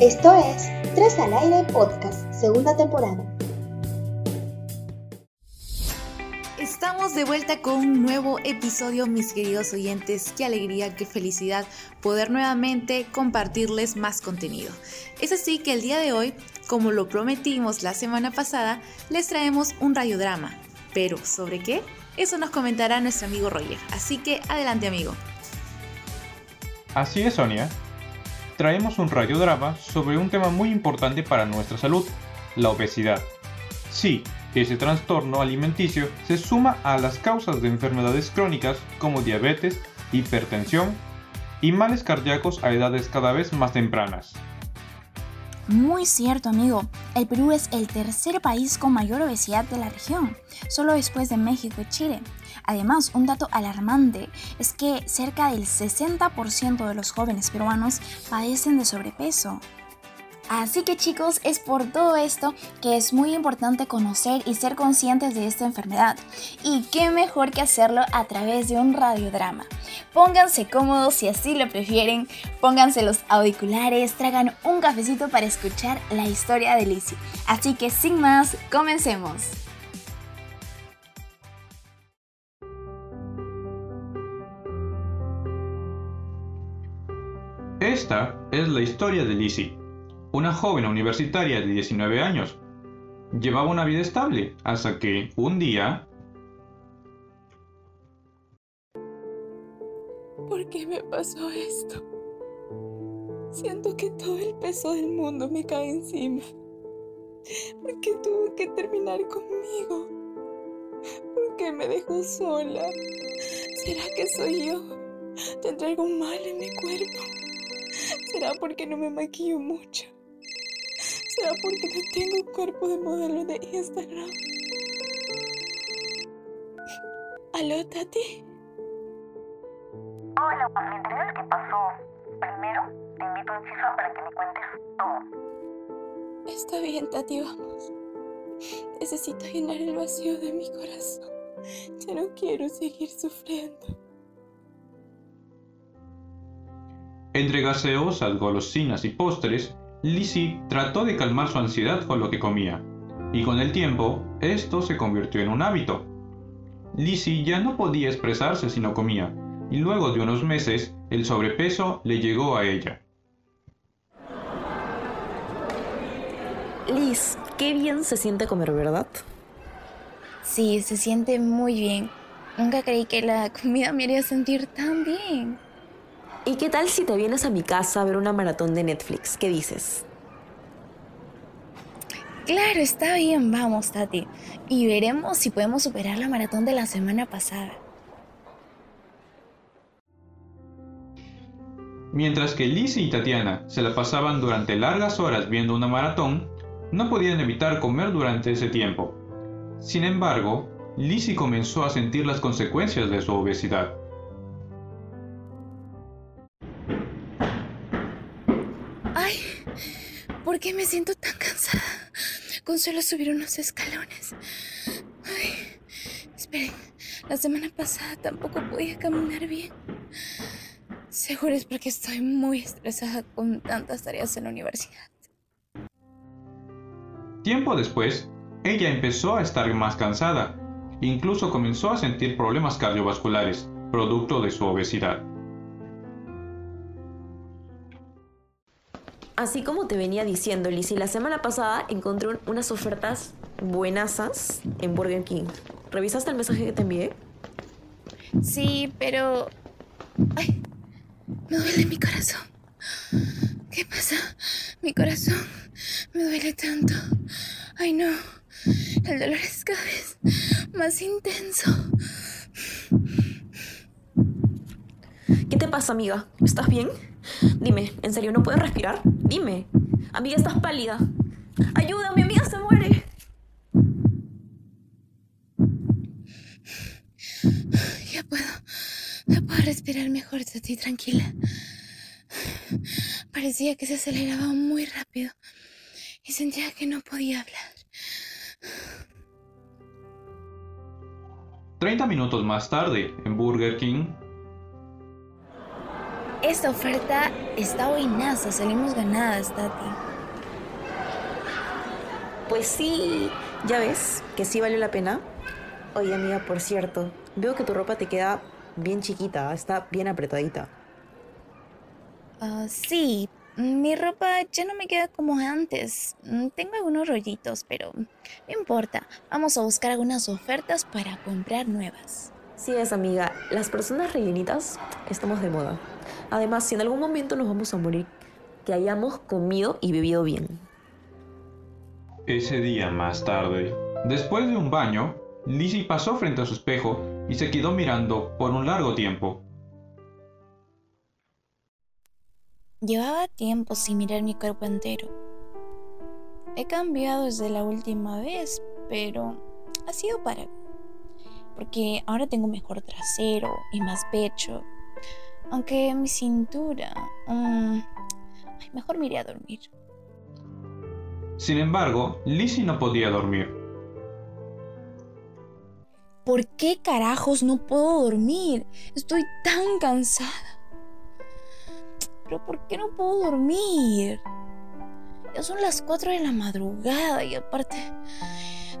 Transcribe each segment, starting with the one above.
Esto es Tres al Aire Podcast, segunda temporada. Estamos de vuelta con un nuevo episodio, mis queridos oyentes. Qué alegría, qué felicidad poder nuevamente compartirles más contenido. Es así que el día de hoy, como lo prometimos la semana pasada, les traemos un radiodrama. Pero, ¿sobre qué? Eso nos comentará nuestro amigo Roger. Así que adelante, amigo. Así es, Sonia traemos un radiodrama sobre un tema muy importante para nuestra salud, la obesidad. Sí, ese trastorno alimenticio se suma a las causas de enfermedades crónicas como diabetes, hipertensión y males cardíacos a edades cada vez más tempranas. Muy cierto, amigo. El Perú es el tercer país con mayor obesidad de la región, solo después de México y Chile. Además, un dato alarmante es que cerca del 60% de los jóvenes peruanos padecen de sobrepeso. Así que chicos, es por todo esto que es muy importante conocer y ser conscientes de esta enfermedad. Y qué mejor que hacerlo a través de un radiodrama. Pónganse cómodos si así lo prefieren, pónganse los auriculares, tragan un cafecito para escuchar la historia de Lizzie. Así que sin más, comencemos. Esta es la historia de Lizzie una joven universitaria de 19 años. Llevaba una vida estable hasta que un día... ¿Por qué me pasó esto? Siento que todo el peso del mundo me cae encima. ¿Por qué tuvo que terminar conmigo? ¿Por qué me dejó sola? ¿Será que soy yo? ¿Tendré algo mal en mi cuerpo? ¿Será porque no me maquillo mucho? ¿Será porque no tengo cuerpo de modelo de Instagram? ¿Aló, Tati? Hola, ¿me enteré qué pasó? Primero, te invito a un chisme para que me cuentes todo. Está bien, Tati, vamos. Necesito llenar el vacío de mi corazón. Ya no quiero seguir sufriendo. Entre gaseosas, golosinas y postres, Lizzie trató de calmar su ansiedad con lo que comía, y con el tiempo, esto se convirtió en un hábito. Lizzie ya no podía expresarse si no comía, y luego de unos meses, el sobrepeso le llegó a ella. Liz, qué bien se siente comer, ¿verdad? Sí, se siente muy bien. Nunca creí que la comida me haría sentir tan bien. ¿Y qué tal si te vienes a mi casa a ver una maratón de Netflix? ¿Qué dices? Claro, está bien, vamos, Tati. Y veremos si podemos superar la maratón de la semana pasada. Mientras que Lizzie y Tatiana se la pasaban durante largas horas viendo una maratón, no podían evitar comer durante ese tiempo. Sin embargo, Lizzie comenzó a sentir las consecuencias de su obesidad. ¿Por qué me siento tan cansada? Con solo subir unos escalones. Ay, esperen, la semana pasada tampoco podía caminar bien. Seguro es porque estoy muy estresada con tantas tareas en la universidad. Tiempo después, ella empezó a estar más cansada. Incluso comenzó a sentir problemas cardiovasculares, producto de su obesidad. Así como te venía diciendo, Lizzie, la semana pasada encontré unas ofertas buenasas en Burger King. ¿Revisaste el mensaje que te envié? Sí, pero... Ay, me duele mi corazón. ¿Qué pasa? Mi corazón me duele tanto. Ay, no. El dolor es cada vez más intenso. ¿Qué te pasa, amiga? ¿Estás bien? Dime, ¿en serio no puedes respirar? Dime. Amiga, estás pálida. Ayuda, mi amiga se muere. Ya puedo. Ya puedo respirar mejor, Tati, tranquila. Parecía que se aceleraba muy rápido y sentía que no podía hablar. 30 minutos más tarde, en Burger King, esta oferta Está buenaza, salimos ganadas, Tati. Pues sí, ya ves que sí valió la pena. Oye, amiga, por cierto, veo que tu ropa te queda bien chiquita, está bien apretadita. Ah, sí, mi ropa ya no me queda como antes. Mm, Tengo algunos rollitos, pero no importa. Vamos a buscar algunas ofertas para comprar nuevas. Sí es, amiga, las personas rellenitas estamos de moda. Además, si en algún momento nos vamos a morir, que hayamos comido y bebido bien. Ese día más tarde, después de un baño, Lizzie pasó frente a su espejo y se quedó mirando por un largo tiempo. Llevaba tiempo sin mirar mi cuerpo entero. He cambiado desde la última vez, pero ha sido para. Porque ahora tengo mejor trasero y más pecho. Aunque mi cintura... mm, ay, mejor me iré a dormir. Sin embargo, Lizzie no podía dormir. ¿Por qué carajos no puedo dormir? Estoy tan cansada. Pero ¿por qué no puedo dormir? Ya son las 4 de la madrugada y aparte...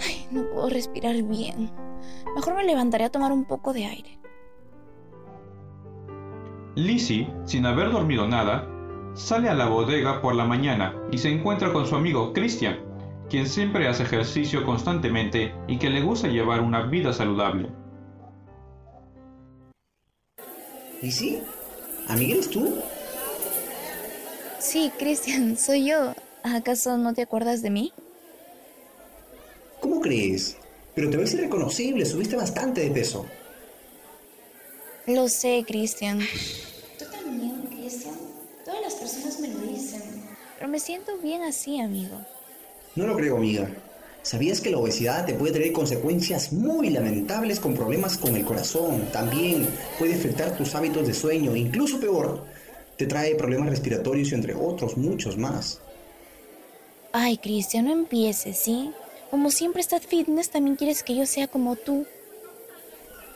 Ay, no puedo respirar bien. Mejor me levantaré a tomar un poco de aire. Lizzie, sin haber dormido nada, sale a la bodega por la mañana y se encuentra con su amigo Christian, quien siempre hace ejercicio constantemente y que le gusta llevar una vida saludable. ¿Lizzie? ¿Amiga eres tú? Sí, Cristian, soy yo. ¿Acaso no te acuerdas de mí? ¿Cómo crees? Pero te ves irreconocible, subiste bastante de peso. Lo sé, Cristian. Tú también, Cristian. Todas las personas me lo dicen. Pero me siento bien así, amigo. No lo creo, amiga. ¿Sabías que la obesidad te puede traer consecuencias muy lamentables con problemas con el corazón? También puede afectar tus hábitos de sueño, incluso peor, te trae problemas respiratorios y entre otros muchos más. Ay, Cristian, no empieces, ¿sí? Como siempre estás fitness, también quieres que yo sea como tú.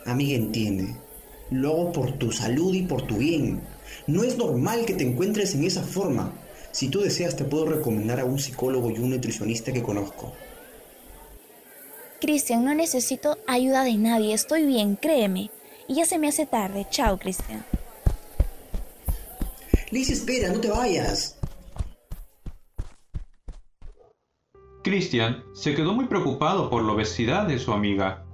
Amiga, entiende. Lo hago por tu salud y por tu bien. No es normal que te encuentres en esa forma. Si tú deseas, te puedo recomendar a un psicólogo y un nutricionista que conozco. Cristian, no necesito ayuda de nadie. Estoy bien, créeme. Y ya se me hace tarde. Chao, Cristian. Liz, espera, no te vayas. Christian se quedó muy preocupado por la obesidad de su amiga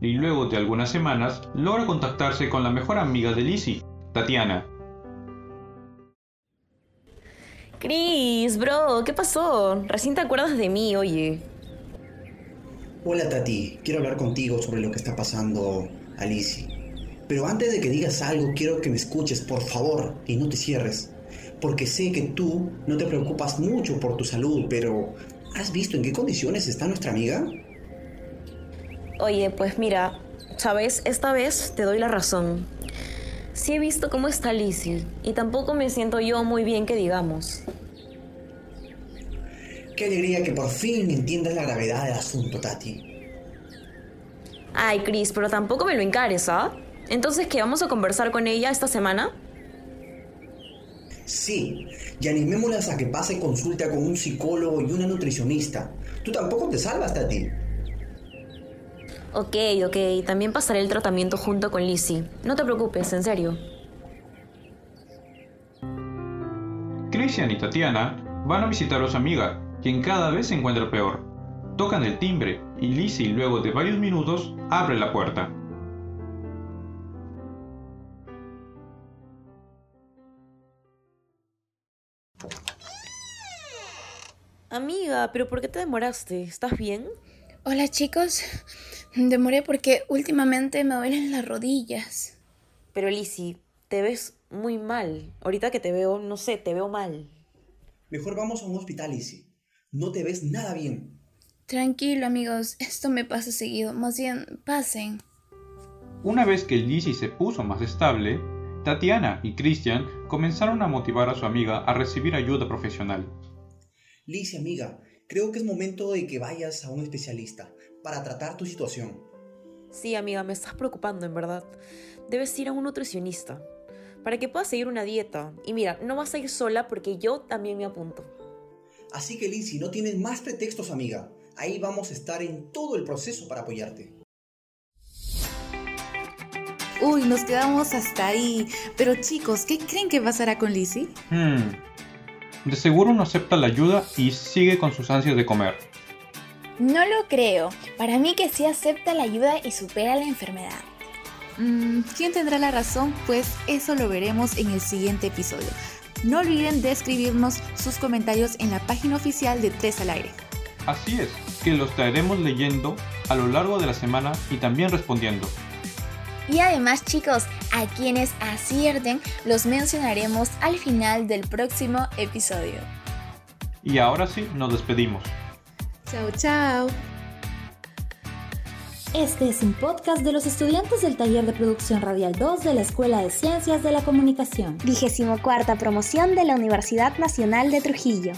y luego de algunas semanas logra contactarse con la mejor amiga de Lizzie, Tatiana. Chris, bro, ¿qué pasó? Recién te acuerdas de mí, oye. Hola Tati, quiero hablar contigo sobre lo que está pasando a Lizzie. Pero antes de que digas algo, quiero que me escuches, por favor, y no te cierres. Porque sé que tú no te preocupas mucho por tu salud, pero ¿has visto en qué condiciones está nuestra amiga? Oye, pues mira, sabes, esta vez te doy la razón. Sí he visto cómo está Lizzie y tampoco me siento yo muy bien que digamos. Qué alegría que por fin entiendas la gravedad del asunto, Tati. Ay, Chris, pero tampoco me lo encares, ¿ah? Entonces, ¿qué? ¿Vamos a conversar con ella esta semana? Sí, y animémoslas a que pase consulta con un psicólogo y una nutricionista. Tú tampoco te salvas, Tati. Ok, ok, también pasaré el tratamiento junto con Lizzie. No te preocupes, en serio. Christian y Tatiana van a visitar a su amiga, quien cada vez se encuentra peor. Tocan el timbre y Lizzie luego de varios minutos abre la puerta. Amiga, ¿pero por qué te demoraste? ¿Estás bien? Hola, chicos. Demoré porque últimamente me duelen las rodillas. Pero Lizzie, te ves muy mal. Ahorita que te veo, no sé, te veo mal. Mejor vamos a un hospital, Lizzie. No te ves nada bien. Tranquilo, amigos. Esto me pasa seguido. Más bien, pasen. Una vez que Lizzie se puso más estable, Tatiana y Christian comenzaron a motivar a su amiga a recibir ayuda profesional. Lizzie, amiga, creo que es momento de que vayas a un especialista para tratar tu situación. Sí, amiga, me estás preocupando, en verdad. Debes ir a un nutricionista. para que puedas seguir una dieta. Y mira, no vas a ir sola porque yo también me apunto. Así que Lizzie, no tienes más pretextos, amiga. Ahí vamos a estar en todo el proceso para apoyarte. Uy, nos quedamos hasta ahí. Pero chicos, ¿qué creen que pasará con Lizzie? Hmm. De seguro no acepta la ayuda y sigue con sus ansias de comer. No lo creo. Para mí que sí acepta la ayuda y supera la enfermedad. Mm, ¿Quién tendrá la razón? Pues eso lo veremos en el siguiente episodio. No olviden de escribirnos sus comentarios en la página oficial de Tres al Aire. Así es, que los traeremos leyendo a lo largo de la semana y también respondiendo. Y además chicos, a quienes acierten los mencionaremos al final del próximo episodio. Y ahora sí, nos despedimos. Chao, chao. Este es un podcast de los estudiantes del taller de producción radial 2 de la Escuela de Ciencias de la Comunicación. Vigésimo cuarta promoción de la Universidad Nacional de Trujillo.